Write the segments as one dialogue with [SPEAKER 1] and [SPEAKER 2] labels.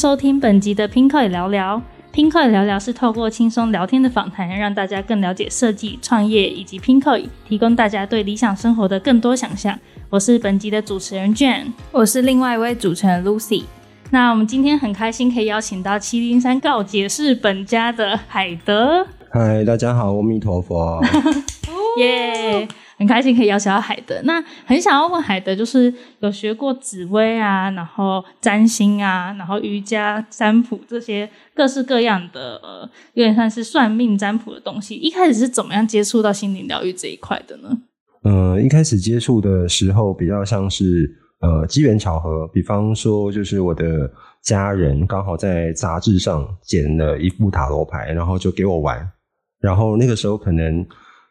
[SPEAKER 1] 迎收听本集的 Pinko 聊聊。Pinko 聊聊是透过轻松聊天的访谈，让大家更了解设计、创业以及 Pinko，，提供大家对理想生活的更多想象。我是本集的主持人 Jane，
[SPEAKER 2] 我是另外一位主持人 Lucy。
[SPEAKER 1] 那我们今天很开心可以邀请到七零三告解室本家的海德。
[SPEAKER 3] 嗨，大家好，阿弥陀佛。
[SPEAKER 1] 耶，很开心可以邀请到海德。那很想要问海德，就是有学过紫薇啊，然后占星啊，然后瑜伽占卜这些各式各样的，呃，有点像是算命占卜的东西。一开始是怎么样接触到心灵疗愈这一块的呢？
[SPEAKER 3] 呃，一开始接触的时候比较像是呃机缘巧合，比方说就是我的家人刚好在杂志上捡了一副塔罗牌，然后就给我玩，然后那个时候可能。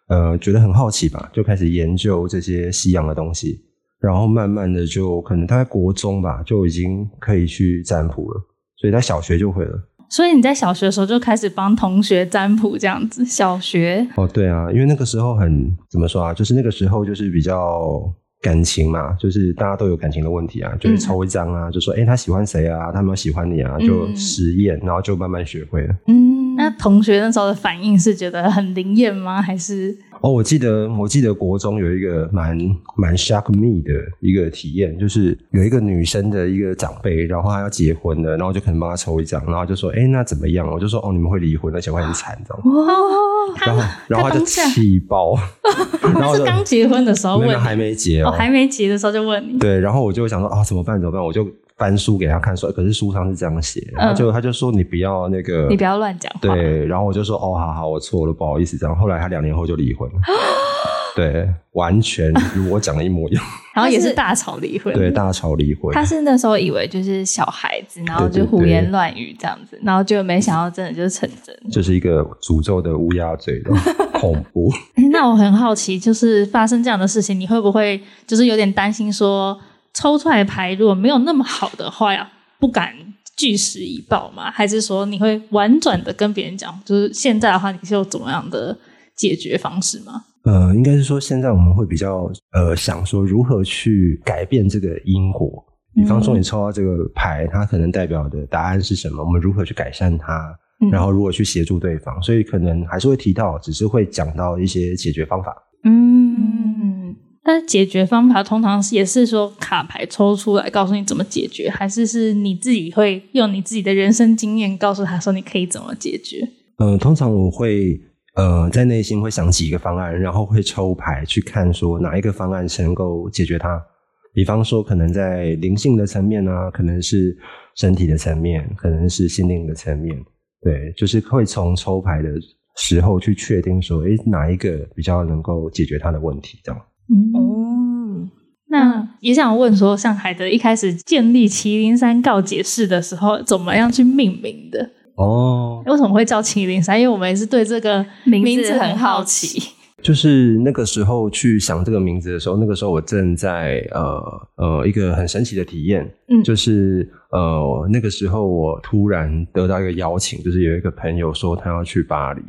[SPEAKER 3] 呃，觉得很好奇吧，就开始研究这些西洋的东西，然后慢慢的就可能他在国中吧，就已经可以去占卜了，所以他小学就会了。
[SPEAKER 1] 所以你在小学的时候就开始帮同学占卜这样子？
[SPEAKER 2] 小学？
[SPEAKER 3] 哦，对啊，因为那个时候很怎么说啊，就是那个时候就是比较感情嘛，就是大家都有感情的问题啊，就是抽一张啊，就说哎他喜欢谁啊，他没有喜欢你啊，就实验，然后就慢慢学会了。
[SPEAKER 1] 嗯。那同学那时候的反应是觉得很灵验吗？还是
[SPEAKER 3] 哦，我记得我记得国中有一个蛮蛮 shock me 的一个体验，就是有一个女生的一个长辈，然后她要结婚了，然后就可能帮她抽一张，然后就说：“哎，那怎么样？”我就说：“哦，你们会离婚，而且会很惨，这样。”然后然后他就气爆，
[SPEAKER 1] 然后是刚结婚的时候问，
[SPEAKER 3] 还没结哦，
[SPEAKER 1] 还没结的时候就问你。
[SPEAKER 3] 对，然后我就想说啊，怎么办？怎么办？我就。翻书给他看，说可是书上是这样写，然后就他就说你不要那个，
[SPEAKER 1] 你不要乱讲话。
[SPEAKER 3] 对，然后我就说哦，好好，我错了，不好意思，这样。后来他两年后就离婚了，对，完全如我讲的一模一样。
[SPEAKER 1] 然后也是大吵离婚，
[SPEAKER 3] 对，大吵离婚。
[SPEAKER 2] 他是那时候以为就是小孩子，然后就胡言乱语这样子，然后就没想到真的就是成真，
[SPEAKER 3] 就是一个诅咒的乌鸦嘴的 恐怖。
[SPEAKER 1] 那我很好奇，就是发生这样的事情，你会不会就是有点担心说？抽出来牌如果没有那么好的话呀，不敢据实以报吗？还是说你会婉转的跟别人讲？就是现在的话，你是有怎么样的解决方式吗？
[SPEAKER 3] 呃，应该是说现在我们会比较呃想说如何去改变这个因果。比方说你抽到这个牌，它可能代表的答案是什么？我们如何去改善它？然后如何去协助对方？所以可能还是会提到，只是会讲到一些解决方法。
[SPEAKER 1] 嗯。但是解决方法通常也是说卡牌抽出来告诉你怎么解决，还是是你自己会用你自己的人生经验告诉他说你可以怎么解决？
[SPEAKER 3] 嗯，通常我会呃在内心会想几个方案，然后会抽牌去看说哪一个方案是能够解决它。比方说可能在灵性的层面啊，可能是身体的层面，可能是心灵的层面。对，就是会从抽牌的时候去确定说，诶，哪一个比较能够解决他的问题，这样。
[SPEAKER 1] 哦，那也想问说，像海德一开始建立麒麟山告解室的时候，怎么样去命名的？
[SPEAKER 3] 哦，
[SPEAKER 1] 为什么会叫麒麟山？因为我们也是对这个名字很好奇。
[SPEAKER 3] 就是那个时候去想这个名字的时候，那个时候我正在呃呃一个很神奇的体验，嗯，就是呃那个时候我突然得到一个邀请，就是有一个朋友说他要去巴黎。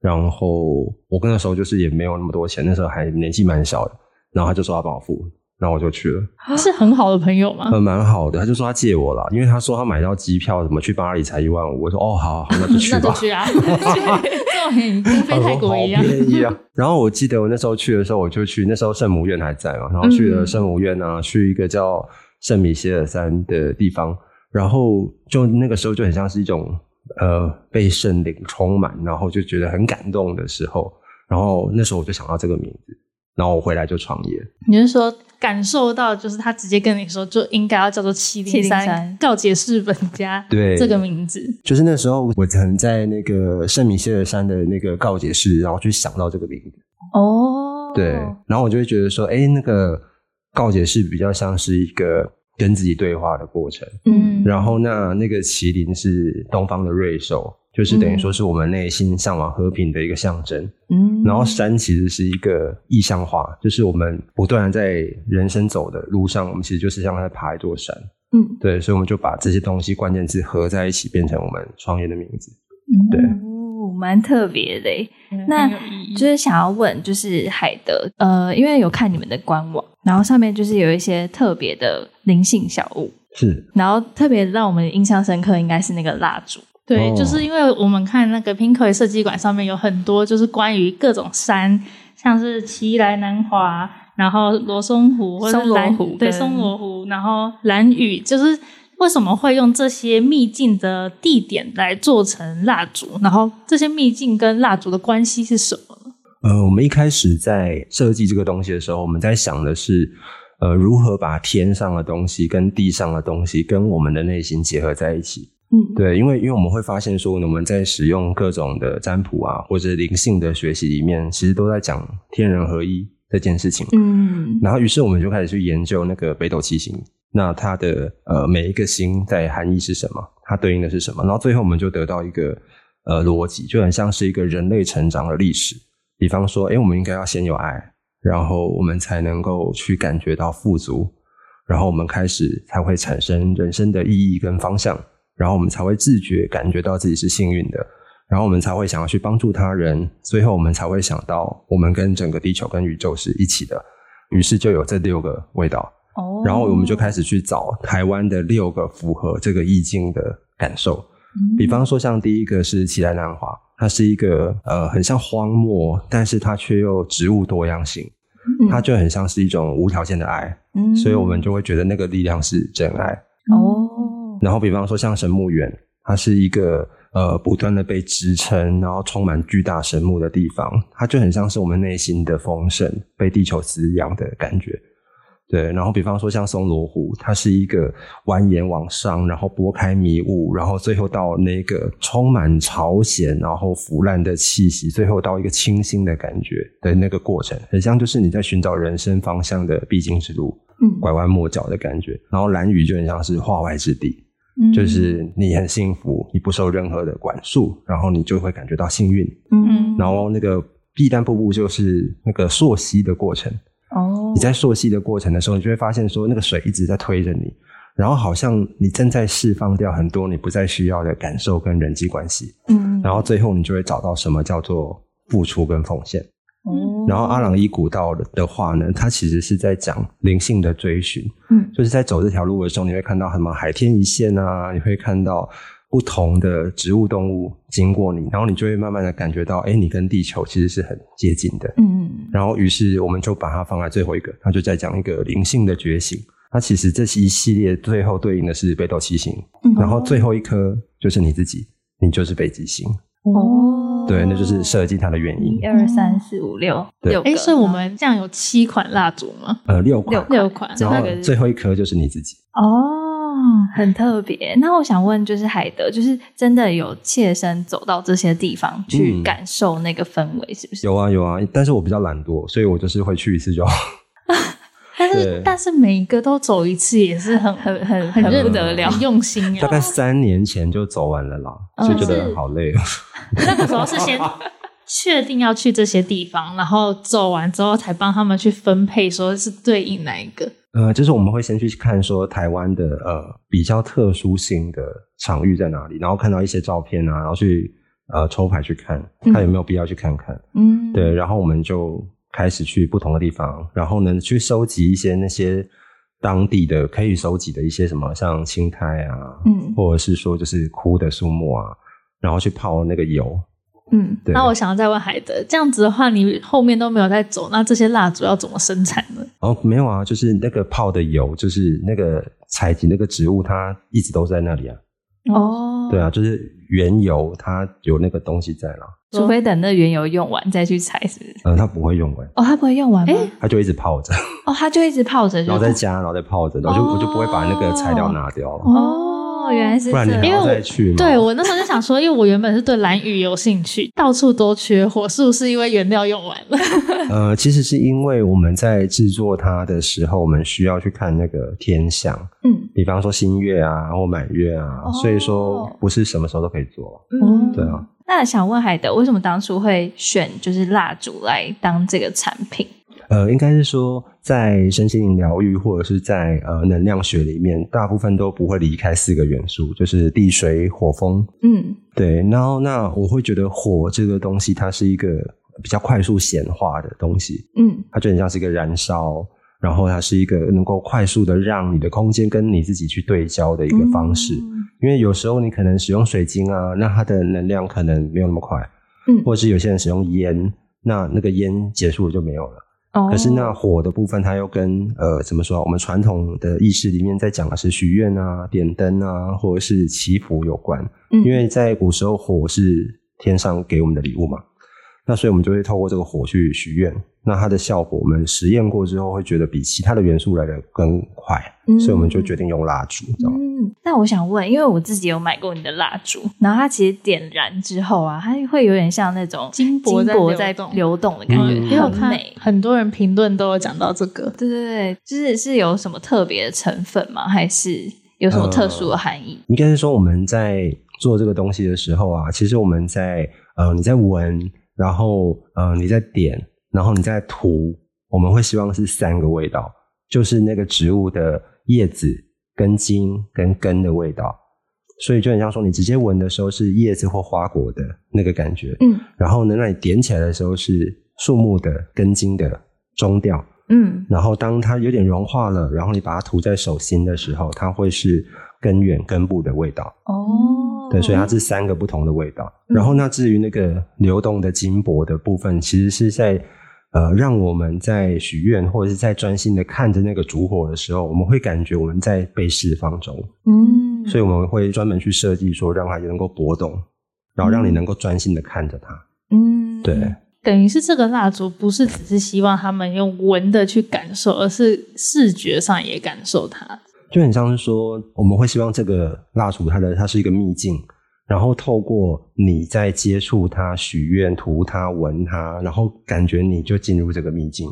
[SPEAKER 3] 然后我跟那时候就是也没有那么多钱，那时候还年纪蛮小的。然后他就说他帮我付，然后我就去了。
[SPEAKER 1] 是很好的朋友吗？
[SPEAKER 3] 呃，蛮好的。他就说他借我了，因为他说他买到机票怎么去巴黎才一万五。我说哦，好，那就去吧。
[SPEAKER 1] 那就去啊，这跟飞泰国一样。
[SPEAKER 3] 便宜啊。然后我记得我那时候去的时候，我就去那时候圣母院还在嘛，然后去了圣母院啊，去一个叫圣米歇尔山的地方，然后就那个时候就很像是一种。呃，被圣灵充满，然后就觉得很感动的时候，然后那时候我就想到这个名字，然后我回来就创业。
[SPEAKER 1] 你是说感受到，就是他直接跟你说，就应该要叫做七零三告解室本家，
[SPEAKER 3] 对
[SPEAKER 1] 这个名字，
[SPEAKER 3] 就是那时候我曾在那个圣米歇尔山的那个告解室，然后去想到这个名字。
[SPEAKER 1] 哦，
[SPEAKER 3] 对，然后我就会觉得说，哎，那个告解室比较像是一个。跟自己对话的过程，嗯，然后那那个麒麟是东方的瑞兽，就是等于说是我们内心向往和平的一个象征，嗯，然后山其实是一个意象化，就是我们不断的在人生走的路上，我们其实就是像在爬一座山，嗯，对，所以我们就把这些东西关键字合在一起，变成我们创业的名字，对。
[SPEAKER 2] 蛮特别的，那就是想要问，就是海德，呃，因为有看你们的官网，然后上面就是有一些特别的灵性小物，
[SPEAKER 3] 是，
[SPEAKER 2] 然后特别让我们印象深刻应该是那个蜡烛。
[SPEAKER 1] 对，就是因为我们看那个 PINKOY 设计馆上面有很多就是关于各种山，像是奇来南华，然后罗松湖或者蓝湖，对，松罗湖，然后蓝雨，就是为什么会用这些秘境的地点来做成蜡烛？然后这些秘境跟蜡烛的关系是什么呢？
[SPEAKER 3] 呃，我们一开始在设计这个东西的时候，我们在想的是，呃，如何把天上的东西跟地上的东西跟我们的内心结合在一起。嗯，对，因为因为我们会发现说，我们在使用各种的占卜啊，或者灵性的学习里面，其实都在讲天人合一这件事情。嗯，然后于是我们就开始去研究那个北斗七星，那它的呃每一个星在含义是什么，它对应的是什么，然后最后我们就得到一个呃逻辑，就很像是一个人类成长的历史。比方说，哎，我们应该要先有爱，然后我们才能够去感觉到富足，然后我们开始才会产生人生的意义跟方向。然后我们才会自觉感觉到自己是幸运的，然后我们才会想要去帮助他人，最后我们才会想到我们跟整个地球跟宇宙是一起的，于是就有这六个味道。哦，然后我们就开始去找台湾的六个符合这个意境的感受。比方说，像第一个是奇来南华，它是一个呃很像荒漠，但是它却又植物多样性，它就很像是一种无条件的爱。嗯，所以我们就会觉得那个力量是真爱。哦。然后，比方说像神木园，它是一个呃不断的被支撑，然后充满巨大神木的地方，它就很像是我们内心的丰盛被地球滋养的感觉。对，然后比方说像松罗湖，它是一个蜿蜒往上，然后拨开迷雾，然后最后到那个充满朝鲜然后腐烂的气息，最后到一个清新的感觉的那个过程，很像就是你在寻找人生方向的必经之路，嗯，拐弯抹角的感觉。然后蓝雨就很像是化外之地。就是你很幸福，你不受任何的管束，然后你就会感觉到幸运。嗯，然后那个碧丹瀑布就是那个溯溪的过程。哦，你在溯溪的过程的时候，你就会发现说，那个水一直在推着你，然后好像你正在释放掉很多你不再需要的感受跟人际关系。嗯，然后最后你就会找到什么叫做付出跟奉献。然后阿朗伊古道的话呢，它其实是在讲灵性的追寻，嗯，就是在走这条路的时候，你会看到什么海天一线啊，你会看到不同的植物动物经过你，然后你就会慢慢的感觉到，哎，你跟地球其实是很接近的，嗯，然后于是我们就把它放在最后一个，它就在讲一个灵性的觉醒，它其实这是一系列最后对应的是北斗七星，嗯。然后最后一颗就是你自己，你就是北极星，哦。对，那就是设计它的原因。
[SPEAKER 2] 一二三四五六六，
[SPEAKER 1] 哎，所以我们这样有七款蜡烛吗？
[SPEAKER 3] 呃，六款，
[SPEAKER 1] 六款。
[SPEAKER 3] 然后最后一颗就是你自己。
[SPEAKER 2] 哦，很特别。那我想问，就是海德，就是真的有切身走到这些地方去感受那个氛围，是不是？
[SPEAKER 3] 有啊，有啊。但是我比较懒惰，所以我就是会去一次就好。
[SPEAKER 1] 但是，但是每一个都走一次也是很很很很
[SPEAKER 2] 不得了，
[SPEAKER 1] 用心。
[SPEAKER 3] 大概三年前就走完了啦，就觉得好累。
[SPEAKER 1] 那个时候是先确定要去这些地方，然后走完之后才帮他们去分配，说是对应哪一个。
[SPEAKER 3] 呃，就是我们会先去看说台湾的呃比较特殊性的场域在哪里，然后看到一些照片啊，然后去呃抽牌去看，看有没有必要去看看。嗯，对，然后我们就。开始去不同的地方，然后呢，去收集一些那些当地的可以收集的一些什么，像青苔啊，嗯，或者是说就是枯的树木啊，然后去泡那个油。
[SPEAKER 1] 嗯，那我想要再问海德，这样子的话，你后面都没有在走，那这些蜡烛要怎么生产呢？
[SPEAKER 3] 哦，没有啊，就是那个泡的油，就是那个采集那个植物，它一直都在那里啊。哦，对啊，就是原油，它有那个东西在了。
[SPEAKER 2] 除非等那原油用完再去采，是不是？
[SPEAKER 3] 嗯，它不会用完。
[SPEAKER 2] 哦，它不会用完吗？
[SPEAKER 3] 它就一直泡着。
[SPEAKER 2] 哦，它就一直泡着，
[SPEAKER 3] 然后再加，然后再泡着，然后就我就不会把那个材料拿掉了。哦。
[SPEAKER 2] 原来是，
[SPEAKER 3] 这样。因为我。
[SPEAKER 1] 对我那时候就想说，因为我原本是对蓝雨有兴趣，到处都缺货，是不是因为原料用完了？
[SPEAKER 3] 呃，其实是因为我们在制作它的时候，我们需要去看那个天象，嗯，比方说新月啊或满月啊，所以说不是什么时候都可以做。嗯，对啊。
[SPEAKER 2] 那想问海德，为什么当初会选就是蜡烛来当这个产品？
[SPEAKER 3] 呃，应该是说，在身心灵疗愈或者是在呃能量学里面，大部分都不会离开四个元素，就是地、水、火、风。嗯，对。然后，那我会觉得火这个东西，它是一个比较快速显化的东西。嗯，它就很像是一个燃烧，然后它是一个能够快速的让你的空间跟你自己去对焦的一个方式。因为有时候你可能使用水晶啊，那它的能量可能没有那么快，嗯，或者是有些人使用烟，那那个烟结束了就没有了。可是那火的部分，它又跟呃怎么说？我们传统的意识里面在讲的是许愿啊、点灯啊，或者是祈福有关。嗯，因为在古时候，火是天上给我们的礼物嘛。那所以我们就会透过这个火去许愿。那它的效果，我们实验过之后会觉得比其他的元素来的更快，所以我们就决定用蜡烛。
[SPEAKER 2] 嗯，那我想问，因为我自己有买过你的蜡烛，然后它其实点燃之后啊，它会有点像那种
[SPEAKER 1] 金箔在
[SPEAKER 2] 流动的感觉，很美。
[SPEAKER 1] 很多人评论都有讲到这个。
[SPEAKER 2] 对对对，就是是有什么特别的成分吗？还是有什么特殊的含义？
[SPEAKER 3] 应该是说我们在做这个东西的时候啊，其实我们在呃你在闻，然后呃你在点。然后你在涂，我们会希望是三个味道，就是那个植物的叶子、根茎跟根的味道，所以就很像说你直接闻的时候是叶子或花果的那个感觉，嗯，然后呢，那你点起来的时候是树木的根茎的中调，嗯，然后当它有点融化了，然后你把它涂在手心的时候，它会是根源根部的味道，哦，对，所以它是三个不同的味道。然后那至于那个流动的金箔的部分，其实是在。呃，让我们在许愿或者是在专心的看着那个烛火的时候，我们会感觉我们在被释放中。嗯，所以我们会专门去设计说，让它能够波动，然后让你能够专心的看着它。嗯，对，
[SPEAKER 1] 等于是这个蜡烛不是只是希望他们用闻的去感受，而是视觉上也感受它。
[SPEAKER 3] 就很像是说，我们会希望这个蜡烛它的它是一个秘境。然后透过你在接触它、许愿、涂它、闻它，然后感觉你就进入这个秘境。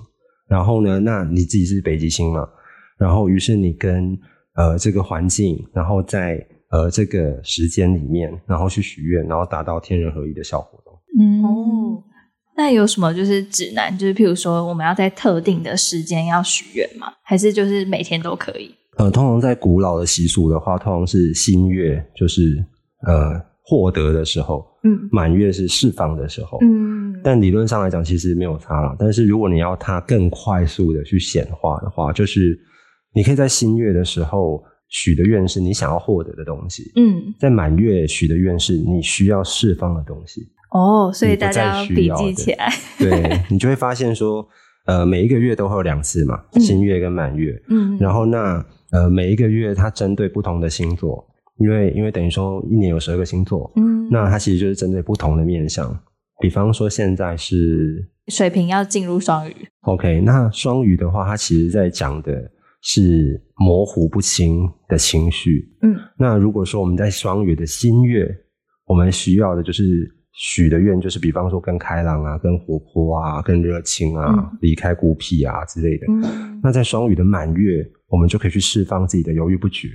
[SPEAKER 3] 然后呢，那你自己是北极星嘛？然后于是你跟呃这个环境，然后在呃这个时间里面，然后去许愿，然后达到天人合一的效果。
[SPEAKER 2] 嗯哦，那有什么就是指南？就是譬如说，我们要在特定的时间要许愿吗？还是就是每天都可以？
[SPEAKER 3] 呃，通常在古老的习俗的话，通常是新月，就是。呃，获得的时候，嗯，满月是释放的时候，嗯，但理论上来讲，其实没有差了。但是如果你要它更快速的去显化的话，就是你可以在新月的时候许的愿是你想要获得的东西，嗯，在满月许的愿是你需要释放的东西。
[SPEAKER 2] 哦，所以大家要笔记起来，
[SPEAKER 3] 对你就会发现说，呃，每一个月都会有两次嘛，新月跟满月，嗯，然后那呃每一个月它针对不同的星座。因为因为等于说一年有十二个星座，嗯，那它其实就是针对不同的面相。比方说现在是
[SPEAKER 2] 水瓶要进入双鱼
[SPEAKER 3] ，OK，那双鱼的话，它其实在讲的是模糊不清的情绪，嗯，那如果说我们在双鱼的新月，我们需要的就是许的愿，就是比方说更开朗啊，更活泼啊，更热情啊，离开孤僻啊之类的。那在双鱼的满月，我们就可以去释放自己的犹豫不决。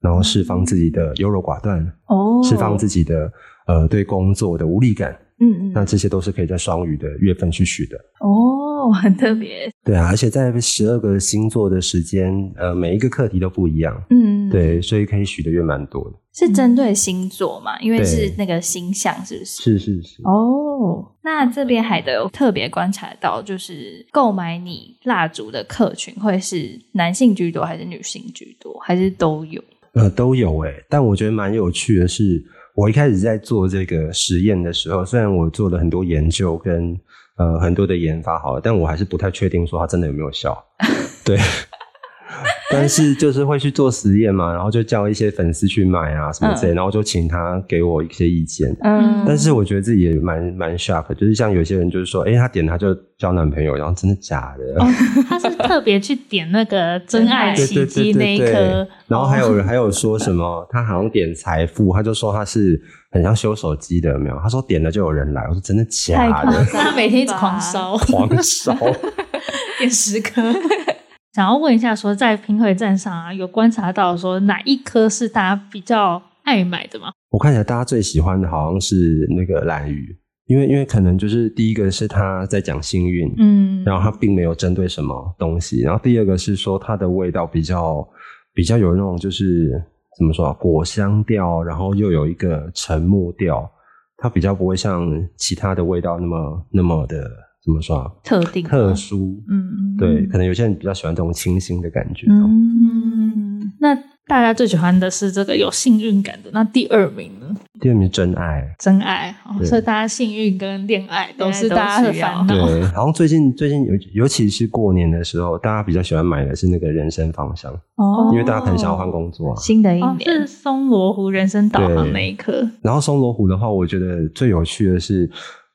[SPEAKER 3] 然后释放自己的优柔寡断，哦，释放自己的呃对工作的无力感，嗯嗯，那这些都是可以在双鱼的月份去许的，
[SPEAKER 2] 哦，很特别，
[SPEAKER 3] 对啊，而且在十二个星座的时间，呃，每一个课题都不一样，嗯，对，所以可以许的月蛮多的，
[SPEAKER 2] 是针对星座嘛？因为是那个星象，是不是？
[SPEAKER 3] 是是是，
[SPEAKER 2] 哦，那这边海德有特别观察到，就是购买你蜡烛的客群会是男性居多，还是女性居多，还是都有？
[SPEAKER 3] 呃，都有诶，但我觉得蛮有趣的是，我一开始在做这个实验的时候，虽然我做了很多研究跟呃很多的研发，好了，但我还是不太确定说它真的有没有效，对。但是就是会去做实验嘛，然后就叫一些粉丝去买啊什么之类，然后就请他给我一些意见。嗯，但是我觉得自己也蛮蛮 shock，就是像有些人就是说，哎，他点他就交男朋友，然后真的假的？
[SPEAKER 1] 他是特别去点那个真爱奇迹那一颗，
[SPEAKER 3] 然后还有人还有说什么，他好像点财富，他就说他是很像修手机的，没有？他说点了就有人来，我说真的假的？
[SPEAKER 1] 他每天一直狂烧，
[SPEAKER 3] 狂烧，
[SPEAKER 1] 点十颗。想要问一下，说在平和站上啊，有观察到说哪一颗是大家比较爱买的吗？
[SPEAKER 3] 我看起来大家最喜欢的好像是那个蓝鱼，因为因为可能就是第一个是他在讲幸运，嗯，然后他并没有针对什么东西，然后第二个是说它的味道比较比较有那种就是怎么说啊，果香调，然后又有一个沉木调，它比较不会像其他的味道那么那么的怎么说啊？
[SPEAKER 2] 特定
[SPEAKER 3] 特殊，
[SPEAKER 2] 嗯，
[SPEAKER 3] 对，可能有些人比较喜欢这种清新的感觉。
[SPEAKER 2] 嗯，
[SPEAKER 1] 那大家最喜欢的是这个有幸运感的。那第二名呢？
[SPEAKER 3] 第二名是真爱，
[SPEAKER 1] 真爱。哦，所以大家幸运跟恋爱都是大家的烦恼。
[SPEAKER 3] 对，然后最近最近尤尤其是过年的时候，大家比较喜欢买的是那个人生方向，
[SPEAKER 1] 哦
[SPEAKER 3] 因为大家很想要换工作啊。
[SPEAKER 2] 新的一
[SPEAKER 1] 哦，
[SPEAKER 2] 年
[SPEAKER 1] 是松罗湖人生导航那一刻。
[SPEAKER 3] 然后松罗湖的话，我觉得最有趣的是，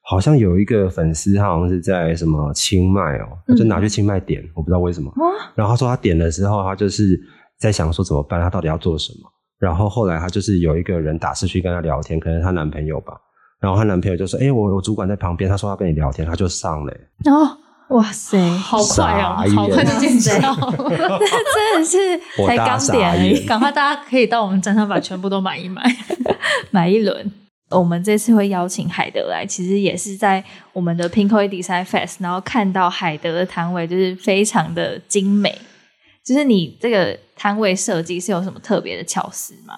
[SPEAKER 3] 好像有一个粉丝，他好像是在什么清迈哦，他就拿去清迈点，我不知道为什么。然后他说他点的时候，他就是在想说怎么办，他到底要做什么。然后后来他就是有一个人打视讯跟他聊天，可能她男朋友吧。然后她男朋友就说：“哎、我我主管在旁边，他说要跟你聊天，他就上了、欸
[SPEAKER 1] 哦，
[SPEAKER 2] 哇塞，
[SPEAKER 1] 好快哦好快就见
[SPEAKER 2] 哇
[SPEAKER 1] 到。
[SPEAKER 2] 真的是才刚
[SPEAKER 3] 傻
[SPEAKER 2] 点而已
[SPEAKER 3] 眼，
[SPEAKER 1] 赶快，大家可以到我们站上把全部都买一买。
[SPEAKER 2] 买一轮。我们这次会邀请海德来，其实也是在我们的 Pinko Design Fest，然后看到海德的摊位就是非常的精美。就是你这个摊位设计是有什么特别的巧思吗？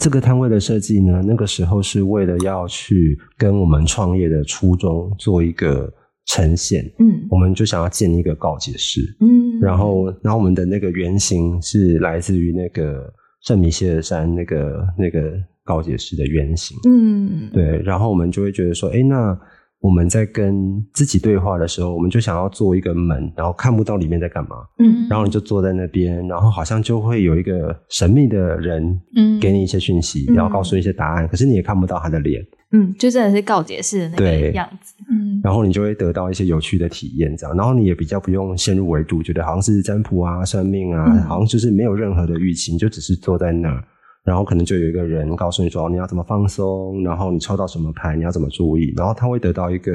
[SPEAKER 3] 这个摊位的设计呢，那个时候是为了要去跟我们创业的初衷做一个呈现，
[SPEAKER 2] 嗯
[SPEAKER 3] 我们就想要建一个告解室。
[SPEAKER 2] 嗯
[SPEAKER 3] 然后，然后我们的那个原型是来自于那个圣米歇尔山那个那个告解式的原型。
[SPEAKER 2] 嗯，
[SPEAKER 3] 对，然后我们就会觉得说，哎，那我们在跟自己对话的时候，我们就想要做一个门，然后看不到里面在干嘛，
[SPEAKER 2] 嗯。
[SPEAKER 3] 然后你就坐在那边，然后好像就会有一个神秘的人，
[SPEAKER 1] 嗯。
[SPEAKER 3] 给你一些讯息，
[SPEAKER 2] 嗯。
[SPEAKER 3] 然后告诉你一些答案，可是你也看不到他的脸，
[SPEAKER 2] 嗯，就真的是告解式的那个样子。
[SPEAKER 1] 嗯，
[SPEAKER 3] 然后你就会得到一些有趣的体验，这样，然后你也比较不用陷入维度，觉得好像是占卜啊、算命啊，
[SPEAKER 2] 嗯。
[SPEAKER 3] 好像就是没有任何的预期，你就只是坐在那儿，然后可能就有一个人告诉你说你要怎么放松，然后你抽到什么牌，你要怎么注意，然后他会得到一个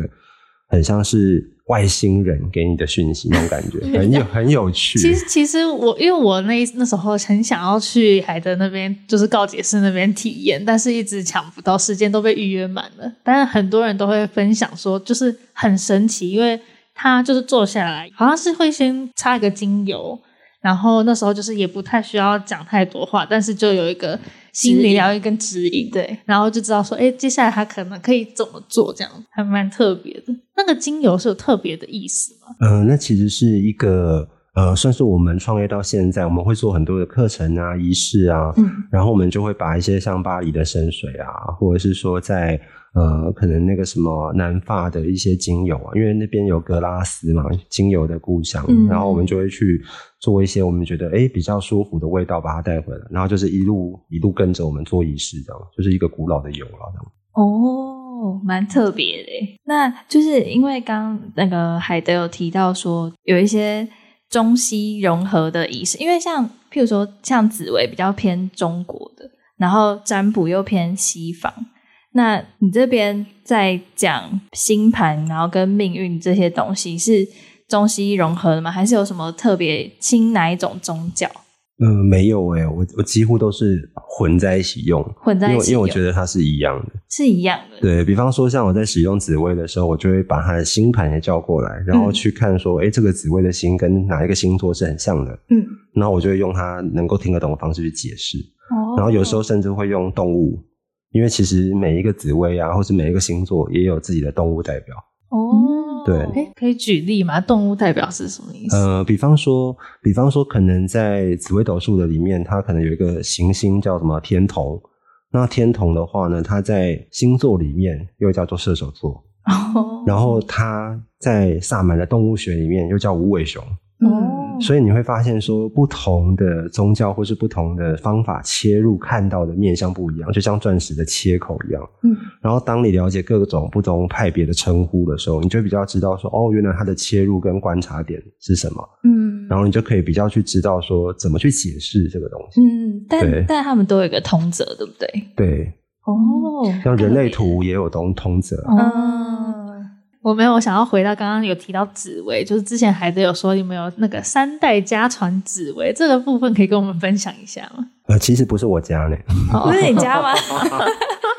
[SPEAKER 3] 很像是外星人给你的讯息那种感觉，很有很有趣。
[SPEAKER 1] 其实其实我因为我那那时候很想要去海德那边，就是告解室那边体验，但是一直抢不到时间，都被预约满了。但是很多人都会分享说，就是很神奇，因为他就是坐下来，好像是会先擦一个精油。然后那时候就是也不太需要讲太多话，但是就有一个心理疗愈跟指引，
[SPEAKER 2] 对，
[SPEAKER 1] 然后就知道说，哎，接下来他可能可以怎么做，这样还蛮特别的。那个精油是有特别的意思吗？
[SPEAKER 3] 嗯、那其实是一个呃，算是我们创业到现在，我们会做很多的课程啊、仪式啊，
[SPEAKER 2] 嗯
[SPEAKER 3] 然后我们就会把一些像巴黎的深水啊，或者是说在呃可能那个什么南法的一些精油啊，因为那边有格拉斯嘛，精油的故乡，
[SPEAKER 2] 嗯
[SPEAKER 3] 然后我们就会去做一些我们觉得诶比较舒服的味道，把它带回来，然后就是一路一路跟着我们做仪式，这样就是一个古老的油了，这样。
[SPEAKER 2] 哦，蛮特别的。那就是因为刚那个海德有提到说，有一些中西融合的仪式，因为像譬如说像紫薇比较偏中国的，然后占卜又偏西方。那你这边在讲星盘，然后跟命运这些东西是中西融合的吗？还是有什么特别亲哪一种宗教
[SPEAKER 3] 嗯，没有诶、我我几乎都是混在一起用，
[SPEAKER 2] 混在一起
[SPEAKER 3] 因为因为我
[SPEAKER 2] 用
[SPEAKER 3] 觉得它是一样的。
[SPEAKER 2] 是一样的？
[SPEAKER 3] 对比方说，像我在使用紫薇的时候，我就会把它的星盘也叫过来，然后去看说，哎、这个紫薇的星跟哪一个星座是很像的，
[SPEAKER 2] 嗯，
[SPEAKER 3] 然后我就会用它能够听得懂的方式去解释。
[SPEAKER 2] 哦
[SPEAKER 3] 然后有时候甚至会用动物，因为其实每一个紫薇啊，或是每一个星座也有自己的动物代表。
[SPEAKER 2] 哦，
[SPEAKER 3] 对
[SPEAKER 1] 哎，可以举例吗？动物代表是什么意思？
[SPEAKER 3] 呃，比方说，比方说，可能在紫微斗数的里面，它可能有一个行星叫什么天同。那天同的话呢，它在星座里面又叫做射手座，
[SPEAKER 2] 哦，
[SPEAKER 3] 然后它在萨满的动物学里面又叫无尾熊。
[SPEAKER 2] 哦，
[SPEAKER 3] 所以你会发现说，不同的宗教或是不同的方法切入看到的面相不一样，就像钻石的切口一样。
[SPEAKER 2] 嗯，
[SPEAKER 3] 然后当你了解各种不同派别的称呼的时候，你就比较知道说，哦，原来它的切入跟观察点是什么，
[SPEAKER 2] 嗯，
[SPEAKER 3] 然后你就可以比较去知道说怎么去解释这个东西。
[SPEAKER 2] 嗯，但但他们都有一个通则，对不对？
[SPEAKER 3] 对，
[SPEAKER 2] 哦，
[SPEAKER 3] 像人类图也有通通则。
[SPEAKER 2] 嗯，
[SPEAKER 1] 我没有，想要回到刚刚有提到紫薇，就是之前孩子有说有没有那个三代家传紫薇这个部分，可以跟我们分享一下吗？
[SPEAKER 3] 呃，其实不是我家呢，
[SPEAKER 2] 不是你家吗？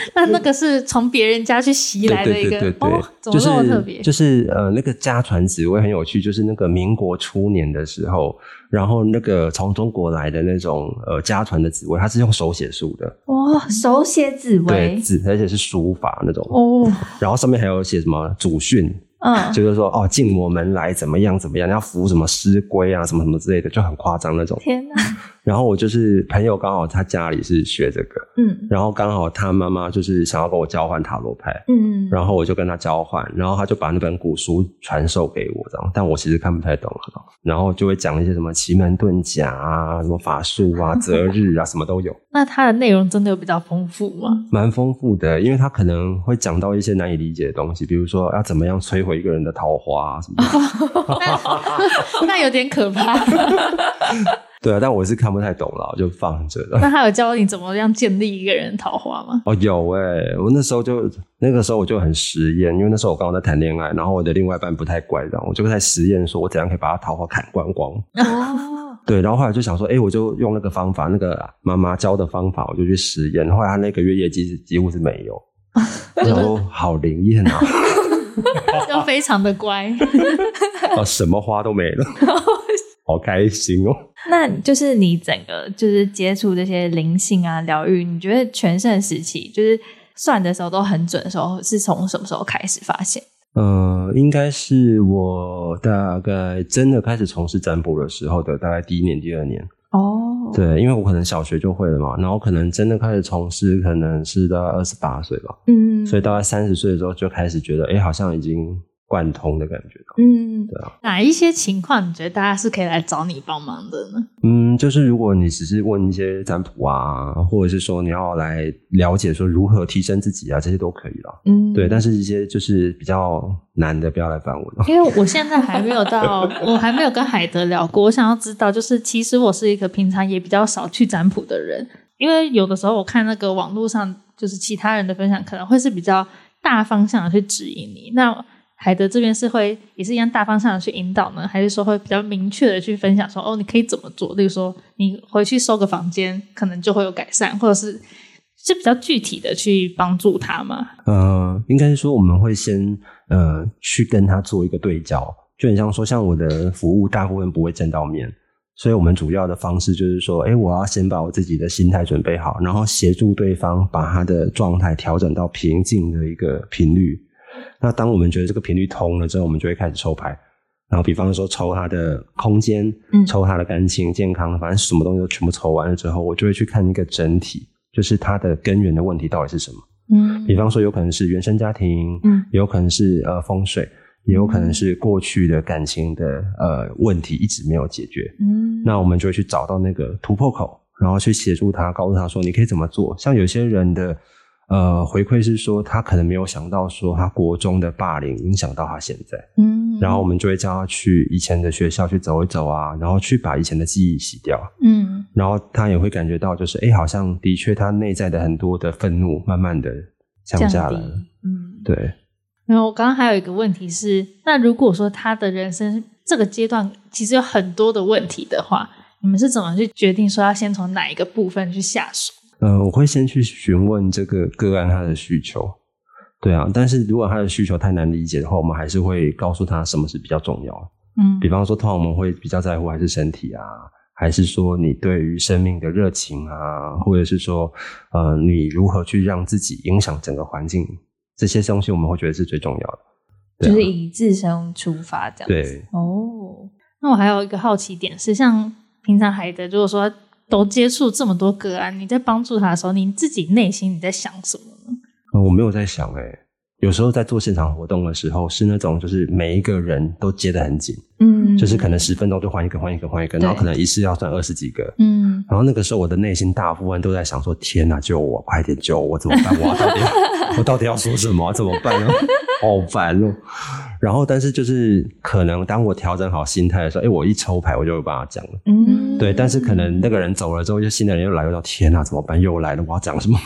[SPEAKER 1] 那那个是从别人家去袭来的一个
[SPEAKER 3] 对对对对
[SPEAKER 1] 哦，怎么
[SPEAKER 3] 就是
[SPEAKER 1] 这么特别？
[SPEAKER 3] 就是呃，那个家传紫薇很有趣，就是那个民国初年的时候，然后那个从中国来的那种呃家传的紫薇，它是用手写书的，
[SPEAKER 2] 哇，手写紫
[SPEAKER 3] 对
[SPEAKER 2] 薇，
[SPEAKER 3] 字，而且是书法那种，
[SPEAKER 1] 哦，
[SPEAKER 3] 然后上面还有写什么祖训，嗯，就是说哦，进我门来怎么样怎么样，要服什么师规啊，什么什么之类的，就很夸张那种。
[SPEAKER 2] 天哪！
[SPEAKER 3] 然后我就是朋友，刚好他家里是学这个，嗯，然后刚好他妈妈就是想要跟我交换塔罗牌，嗯，然后我就跟他交换，然后他就把那本古书传授给我，这样，但我其实看不太懂，然后就会讲一些什么奇门遁甲啊，什么法术啊，择日啊，什么都有。
[SPEAKER 1] 那它的内容真的有比较丰富吗？
[SPEAKER 3] 蛮丰富的，因为他可能会讲到一些难以理解的东西，比如说要怎么样摧毁一个人的桃花什么的，
[SPEAKER 1] 那有点可怕。
[SPEAKER 3] 对啊，但我是看不太懂了，就放着了。
[SPEAKER 1] 那他有教你怎么样建立一个人桃花吗？
[SPEAKER 3] 哦，有哎，我那时候就那个时候我就很实验，因为那时候我刚好在谈恋爱，然后我的另外一半不太乖，然后我就在实验，说我怎样可以把他桃花砍光光。哦，对，然后后来就想说，哎，我就用那个方法，那个妈妈教的方法，我就去实验。后来他那个月业绩几乎是没有，我想说好灵验啊，
[SPEAKER 1] 就非常的乖，
[SPEAKER 3] 啊，什么花都没了。好开心哦！
[SPEAKER 2] 那就是你整个就是接触这些灵性啊疗愈，你觉得全盛时期就是算的时候都很准的时候，是从什么时候开始发现？
[SPEAKER 3] 呃，应该是我大概真的开始从事占卜的时候的大概第一年、第二年哦。对，因为我可能小学就会了嘛，然后可能真的开始从事，可能是大概二十八岁吧。嗯，所以大概三十岁的时候就开始觉得，哎，好像已经。贯通的感觉，嗯，对啊。
[SPEAKER 1] 哪一些情况你觉得大家是可以来找你帮忙的呢？
[SPEAKER 3] 嗯，就是如果你只是问一些占卜啊，或者是说你要来了解说如何提升自己啊，这些都可以了。嗯，对。但是一些就是比较难的，不要来烦我。
[SPEAKER 1] 因为我现在还没有到，我还没有跟海德聊过。我想要知道，就是其实我是一个平常也比较少去占卜的人，因为有的时候我看那个网络上，就是其他人的分享，可能会是比较大方向的去指引你。那海德这边是会也是一样大方向的去引导呢，还是说会比较明确的去分享说哦，你可以怎么做？例如说你回去收个房间，可能就会有改善，或者是是比较具体的去帮助他吗？
[SPEAKER 3] 呃，应该是说我们会先呃去跟他做一个对焦，就很像说像我的服务大部分不会见到面，所以我们主要的方式就是说，哎，我要先把我自己的心态准备好，然后协助对方把他的状态调整到平静的一个频率。那当我们觉得这个频率通了之后，我们就会开始抽牌，然后比方说抽他的空间，嗯，抽他的感情、健康，反正什么东西都全部抽完了之后，我就会去看一个整体，就是他的根源的问题到底是什么。嗯，比方说有可能是原生家庭，嗯，有可能是呃风水，也有可能是过去的感情的呃问题一直没有解决。嗯，那我们就会去找到那个突破口，然后去协助他，告诉他说你可以怎么做。像有些人的。呃，回馈是说他可能没有想到，说他国中的霸凌影响到他现在，嗯，然后我们就会叫他去以前的学校去走一走啊，然后去把以前的记忆洗掉，嗯，然后他也会感觉到，就是哎，好像的确他内在的很多的愤怒慢慢的降下来了，嗯，对。
[SPEAKER 1] 然后我刚刚还有一个问题是，那如果说他的人生这个阶段其实有很多的问题的话，你们是怎么去决定说要先从哪一个部分去下手？
[SPEAKER 3] 呃，我会先去询问这个个案他的需求，对啊，但是如果他的需求太难理解的话，我们还是会告诉他什么是比较重要。嗯，比方说，通常我们会比较在乎还是身体啊，还是说你对于生命的热情啊，或者是说，呃，你如何去让自己影响整个环境，这些东西我们会觉得是最重要
[SPEAKER 2] 的，就是以自身出发这样。
[SPEAKER 3] 对，
[SPEAKER 1] 哦，那我还有一个好奇点是，像平常海德如果说。都接触这么多个案，你在帮助他的时候，你自己内心你在想什么呢？
[SPEAKER 3] 我没有在想哎，有时候在做现场活动的时候，是那种就是每一个人都接得很紧，嗯，就是可能十分钟就换一个，换一个，换一个，然后可能一次要算二十几个，嗯，然后那个时候我的内心大部分都在想说：天哪，救我，快点救我，怎么办？我到底 我到底要说什么？怎么办呢？好烦哦。然后，但是就是可能当我调整好心态的时候，哎，我一抽牌，我就有办法讲了。嗯，对。但是可能那个人走了之后，就新的人又来，又到天哪，怎么办？又来了，我要讲什么？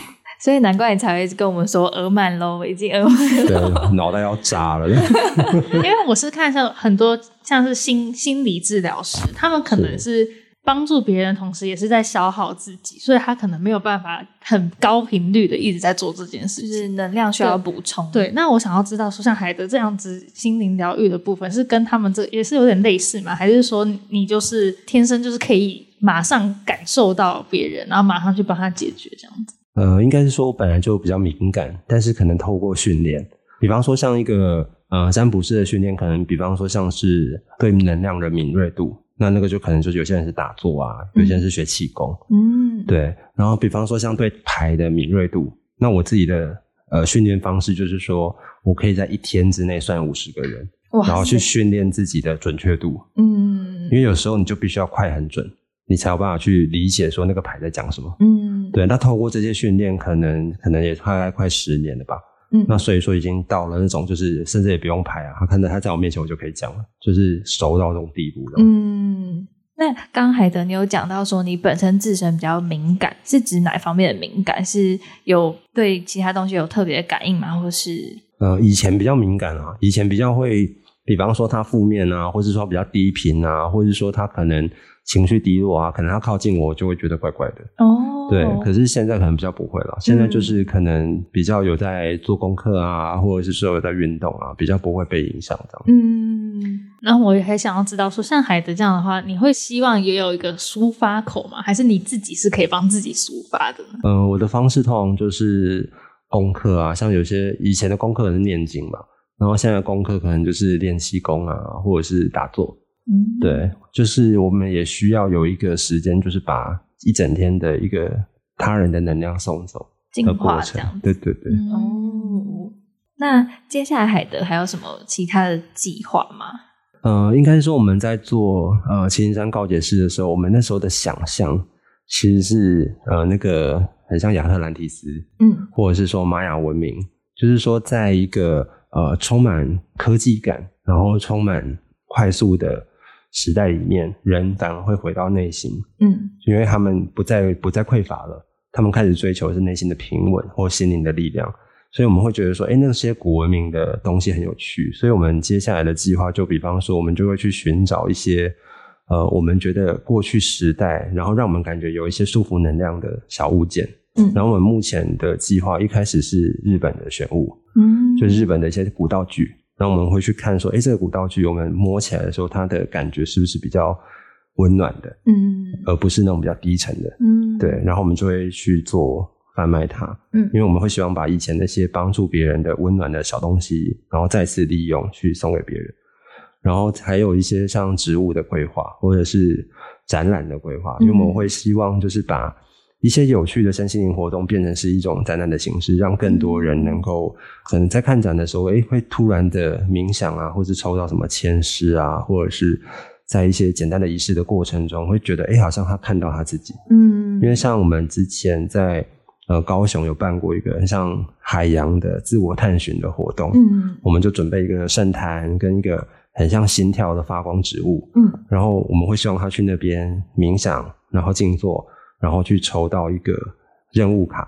[SPEAKER 2] 所以难怪你才会跟我们说额满喽，已经额满了，
[SPEAKER 3] 对，脑袋要炸了。
[SPEAKER 1] 因为我是看像很多像是心心理治疗师，他们可能是。帮助别人，同时也是在消耗自己，所以他可能没有办法很高频率的一直在做这件事情，
[SPEAKER 2] 就是能量需要补充。
[SPEAKER 1] 对，那我想要知道，说像海德这样子心灵疗愈的部分，是跟他们这也是有点类似吗？还是说你就是天生就是可以马上感受到别人，然后马上去帮他解决这样子？
[SPEAKER 3] 呃，应该是说我本来就比较敏感，但是可能透过训练，比方说像一个。呃，占卜师的训练可能，比方说像是对能量的敏锐度，那那个就可能就是有些人是打坐啊，有些人是学气功，
[SPEAKER 2] 嗯，
[SPEAKER 3] 对。然后比方说像对牌的敏锐度，那我自己的呃训练方式就是说我可以在一天之内算五十个人，
[SPEAKER 2] 哇
[SPEAKER 3] 然后去训练自己的准确度，
[SPEAKER 2] 嗯
[SPEAKER 3] 因为有时候你就必须要快很准，你才有办法去理解说那个牌在讲什么。
[SPEAKER 2] 嗯，
[SPEAKER 3] 对，那透过这些训练，可能可能也大概快十年了吧。
[SPEAKER 2] 嗯
[SPEAKER 3] 那所以说已经到了那种就是甚至也不用拍啊，他看到他在我面前我就可以讲了，就是熟到这种地步了。
[SPEAKER 2] 嗯。那刚刚海德，你有讲到说你本身自身比较敏感，是指哪方面的敏感？是有对其他东西有特别的感应吗？或是
[SPEAKER 3] 呃，以前比较敏感啊，以前比较会，比方说他负面啊，或是说比较低频啊，或者是说他可能情绪低落啊，可能他靠近我就会觉得怪怪的。
[SPEAKER 2] 哦，
[SPEAKER 3] 对，可是现在可能比较不会了，现在就是可能比较有在做功课啊，或者是说有在运动啊，比较不会被影响这样。
[SPEAKER 2] 嗯，
[SPEAKER 1] 那我也还想要知道说，像海德这样的话，你会希望也有一个抒发口吗？还是你自己是可以帮自己抒发的呢？
[SPEAKER 3] 嗯、我的方式通常就是功课啊，像有些以前的功课是念经嘛，然后现在的功课可能就是练气功啊，或者是打坐。
[SPEAKER 2] 嗯，
[SPEAKER 3] 对，就是我们也需要有一个时间，就是把一整天的一个他人的能量送走
[SPEAKER 2] 净
[SPEAKER 3] 的过程
[SPEAKER 2] 化这样。
[SPEAKER 3] 对对对，
[SPEAKER 2] 哦，那接下来海德还有什么其他的计划吗？
[SPEAKER 3] 呃，应该说我们在做呃七星山告解式的时候，我们那时候的想象其实是呃那个很像亚特兰蒂斯，
[SPEAKER 2] 嗯
[SPEAKER 3] 或者是说玛雅文明，就是说在一个呃充满科技感，然后充满快速的时代里面，人反而会回到内心，
[SPEAKER 2] 嗯
[SPEAKER 3] 因为他们不再不再匮乏了，他们开始追求是内心的平稳或心灵的力量，所以我们会觉得说，哎，那些古文明的东西很有趣，所以我们接下来的计划就比方说，我们就会去寻找一些呃，我们觉得过去时代，然后让我们感觉有一些束缚能量的小物件。
[SPEAKER 2] 嗯
[SPEAKER 3] 然后我们目前的计划一开始是日本的选物，
[SPEAKER 2] 嗯，
[SPEAKER 3] 就是日本的一些古道具。然后我们会去看说，哎，这个古道具我们摸起来的时候，它的感觉是不是比较温暖的，
[SPEAKER 2] 嗯
[SPEAKER 3] 而不是那种比较低沉的。
[SPEAKER 2] 嗯，
[SPEAKER 3] 对，然后我们就会去做贩卖它，
[SPEAKER 2] 嗯
[SPEAKER 3] 因为我们会希望把以前那些帮助别人的温暖的小东西，然后再次利用去送给别人。然后还有一些像植物的规划，或者是展览的规划，因为我们会希望就是把一些有趣的身心灵活动变成是一种展览的形式，让更多人能够可能在看展的时候，诶，会突然的冥想啊，或是抽到什么签诗啊，或者是在一些简单的仪式的过程中，会觉得诶，好像他看到他自己。
[SPEAKER 2] 嗯，
[SPEAKER 3] 因为像我们之前在呃高雄有办过一个很像海洋的自我探寻的活动，
[SPEAKER 2] 嗯。
[SPEAKER 3] 我们就准备一个圣坛跟一个很像心跳的发光植物，
[SPEAKER 2] 嗯。
[SPEAKER 3] 然后我们会希望他去那边冥想，然后静坐，然后去抽到一个任务卡，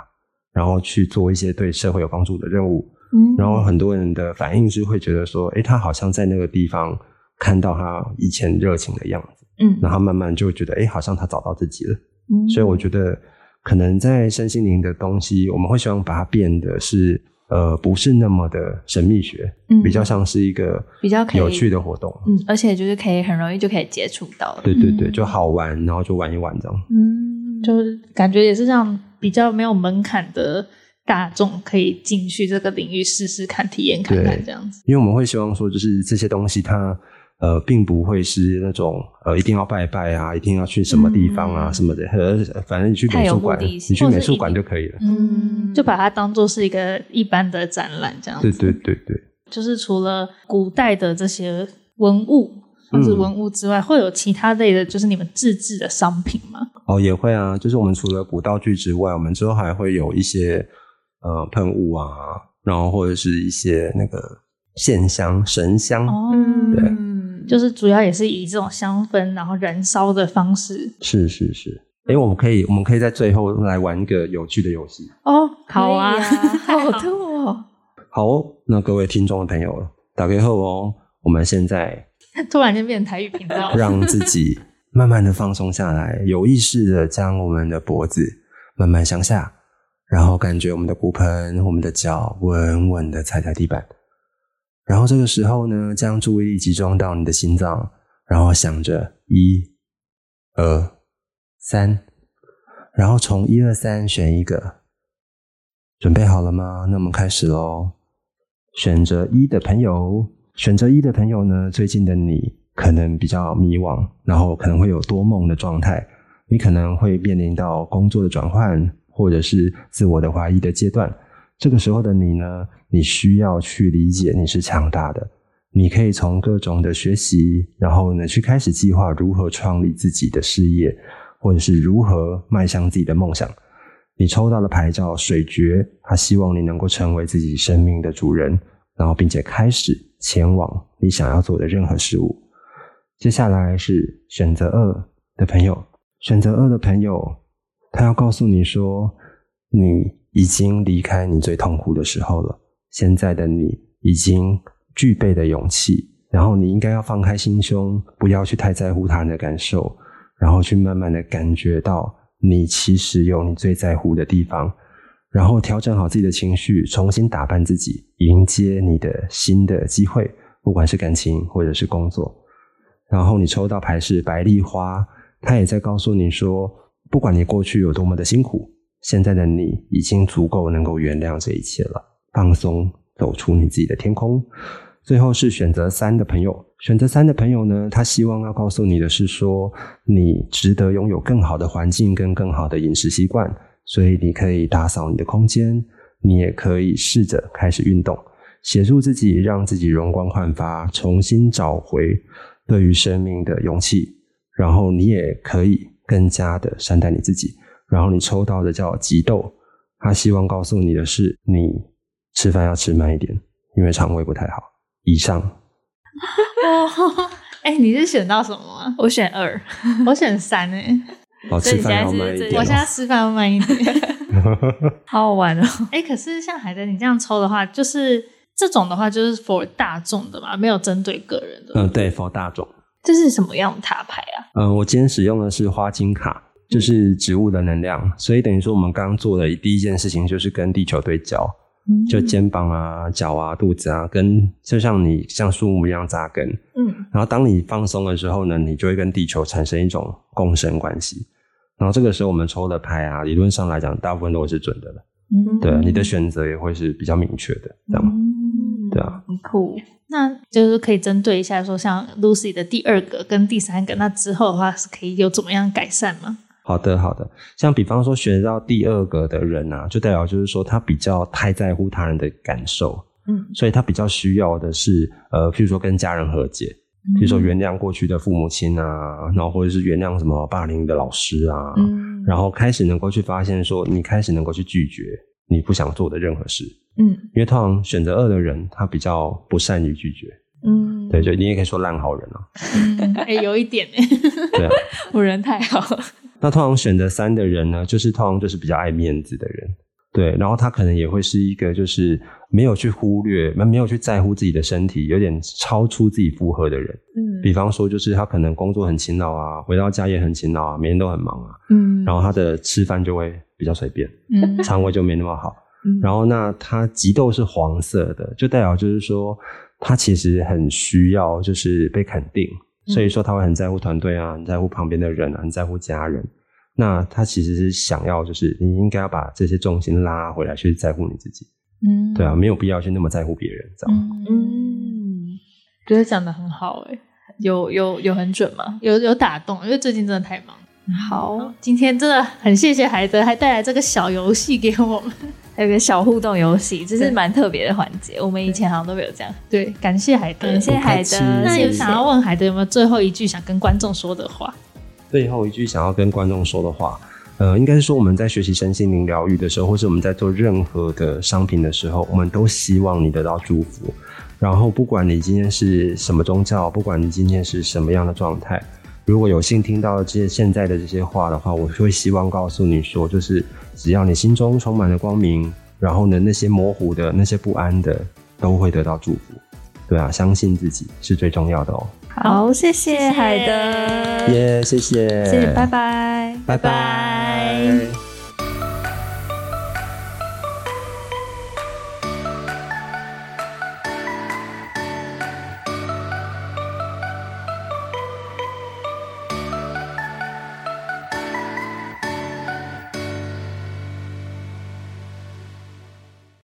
[SPEAKER 3] 然后去做一些对社会有帮助的任务。
[SPEAKER 2] 嗯，
[SPEAKER 3] 然后很多人的反应是会觉得说，哎，他好像在那个地方看到他以前热情的样子，
[SPEAKER 2] 嗯，
[SPEAKER 3] 然后慢慢就会觉得，哎，好像他找到自己了。
[SPEAKER 2] 嗯
[SPEAKER 3] 所以我觉得，可能在身心灵的东西，我们会希望把它变得是呃，不是那么的神秘学，
[SPEAKER 2] 嗯
[SPEAKER 3] 比较像是一个
[SPEAKER 2] 比较
[SPEAKER 3] 有趣的活动。
[SPEAKER 2] 嗯，而且就是可以很容易就可以接触到了，
[SPEAKER 3] 对对对，
[SPEAKER 1] 嗯
[SPEAKER 3] 就好玩，然后就玩一玩这样。
[SPEAKER 2] 嗯，
[SPEAKER 1] 就是感觉也是让比较没有门槛的大众可以进去这个领域试试看、体验看看这样子。
[SPEAKER 3] 因为我们会希望说，就是这些东西它呃，并不会是那种呃，一定要拜拜啊，一定要去什么地方啊、
[SPEAKER 2] 嗯
[SPEAKER 3] 什么的，呃，反正你去美术馆，你去美术馆就可以了。
[SPEAKER 2] 嗯
[SPEAKER 1] 就把它当做是一个一般的展览这样子。
[SPEAKER 3] 对对对对，
[SPEAKER 1] 就是除了古代的这些文物或是文物之外，会有其他类的，就是你们自制的商品吗？
[SPEAKER 3] 哦，也会啊，就是我们除了古道具之外，我们之后还会有一些呃喷雾啊，然后或者是一些那个线香、神香，
[SPEAKER 1] 哦，
[SPEAKER 2] 嗯，
[SPEAKER 1] 就是主要也是以这种香氛然后燃烧的方式。
[SPEAKER 3] 是是是。哎，我们可以，我们可以在最后来玩一个有趣的游戏。
[SPEAKER 1] 哦，好啊，
[SPEAKER 2] 好酷哦，
[SPEAKER 3] 好哦，那各位听众的朋友，打开后哦，我们现在
[SPEAKER 1] 突然间变成台语频道，
[SPEAKER 3] 让自己慢慢的放松下来，有意识的将我们的脖子慢慢向下，然后感觉我们的骨盆、我们的脚稳稳的踩在地板。然后这个时候呢，将注意力集中到你的心脏，然后想着一、二、三，然后从一二三选一个。准备好了吗？那我们开始喽。选择一的朋友，选择一的朋友呢，最近的你可能比较迷惘，然后可能会有多梦的状态，你可能会面临到工作的转换，或者是自我的怀疑的阶段。这个时候的你呢，你需要去理解你是强大的，你可以从各种的学习，然后呢去开始计划如何创立自己的事业，或者是如何迈向自己的梦想。你抽到的牌叫水爵，他希望你能够成为自己生命的主人，然后并且开始前往你想要做的任何事物。接下来是选择二的朋友，选择二的朋友，他要告诉你说，你已经离开你最痛苦的时候了。现在的你已经具备的勇气，然后你应该要放开心胸，不要去太在乎他人的感受，然后去慢慢的感觉到。你其实有你最在乎的地方，然后调整好自己的情绪，重新打扮自己，迎接你的新的机会，不管是感情或者是工作。然后你抽到牌是白丽花，它也在告诉你说，不管你过去有多么的辛苦，现在的你已经足够能够原谅这一切了，放松，走出你自己的天空。最后是选择三的朋友，选择三的朋友呢，他希望要告诉你的是说，你值得拥有更好的环境跟更好的饮食习惯，所以你可以打扫你的空间，你也可以试着开始运动，协助自己，让自己容光焕发，重新找回对于生命的勇气，然后你也可以更加的善待你自己。然后你抽到的叫极豆，他希望告诉你的是，你吃饭要吃慢一点，因为肠胃不太好。以上，
[SPEAKER 1] 哦，哎，你是选到什么？
[SPEAKER 2] 我选二，
[SPEAKER 1] 我选三诶。
[SPEAKER 3] 哦，吃饭要慢一点。
[SPEAKER 1] 我现在吃饭要慢一点，
[SPEAKER 2] 好好玩哦。
[SPEAKER 1] 哎，可是像海德你这样抽的话，就是这种的话，就是 for 大众的嘛，没有针对个人的。
[SPEAKER 3] 嗯，对，for 大众。
[SPEAKER 2] 这是什么样的塔牌啊？
[SPEAKER 3] 嗯，我今天使用的是花金卡，就是植物的能量，所以等于说我们刚刚做的第一件事情就是跟地球对焦。就肩膀啊、脚啊、肚子啊，跟就像你像树木一样扎根。嗯，然后当你放松的时候呢，你就会跟地球产生一种共生关系。然后这个时候我们抽的牌啊，理论上来讲，大部分都会是准的了。嗯，对，你的选择也会是比较明确的，这样。对啊，
[SPEAKER 2] 很酷。
[SPEAKER 1] 那就是可以针对一下，说像 Lucy 的第二个跟第三个，那之后的话是可以有怎么样改善吗？
[SPEAKER 3] 好的，好的。像比方说选到第二个的人啊，就代表就是说他比较太在乎他人的感受，嗯，所以他比较需要的是，呃，譬如说跟家人和解，比如说原谅过去的父母亲啊，然后或者是原谅什么霸凌的老师啊，嗯，然后开始能够去发现说，你开始能够去拒绝你不想做的任何事，嗯，因为通常选择二的人，他比较不善于拒绝，嗯，对，就你也可以说烂好人啊，
[SPEAKER 1] 哎，有一点哎，
[SPEAKER 3] 对啊，
[SPEAKER 2] 我人太好了。
[SPEAKER 3] 那通常选择三的人呢，就是通常就是比较爱面子的人，对，然后他可能也会是一个就是没有去忽略、没有去在乎自己的身体，有点超出自己负荷的人。嗯，比方说就是他可能工作很勤劳啊，回到家也很勤劳啊，每天都很忙啊，嗯，然后他的吃饭就会比较随便，嗯，肠胃就没那么好，嗯，然后那他极豆是黄色的，就代表就是说他其实很需要就是被肯定。所以说他会很在乎团队啊，很在乎旁边的人啊，很在乎家人。那他其实是想要，就是你应该要把这些重心拉回来，去在乎你自己。嗯，对啊，没有必要去那么在乎别人，知道吗？
[SPEAKER 1] 嗯，觉得讲的很好，诶
[SPEAKER 2] 有有有很准吗？
[SPEAKER 1] 有有打动，因为最近真的太忙。
[SPEAKER 2] 好，
[SPEAKER 1] 今天真的很谢谢海德，还带来这个小游戏给我们。
[SPEAKER 2] 还有个小互动游戏，这是蛮特别的环节。我们以前好像都没有这样。
[SPEAKER 1] 对，感谢海德，
[SPEAKER 2] 感谢海德。
[SPEAKER 1] 那有想要问海德有没有最后一句想跟观众说的话？
[SPEAKER 3] 最后一句想要跟观众说的话，呃，应该是说我们在学习身心灵疗愈的时候，或是我们在做任何的商品的时候，我们都希望你得到祝福。然后，不管你今天是什么宗教，不管你今天是什么样的状态，如果有幸听到这些现在的这些话的话，我会希望告诉你说，就是。只要你心中充满了光明，然后呢，那些模糊的、那些不安的，都会得到祝福。对啊，相信自己是最重要的哦。
[SPEAKER 2] 好，谢谢海德，
[SPEAKER 3] 耶，谢谢，
[SPEAKER 2] 谢谢，拜拜，
[SPEAKER 3] 拜拜。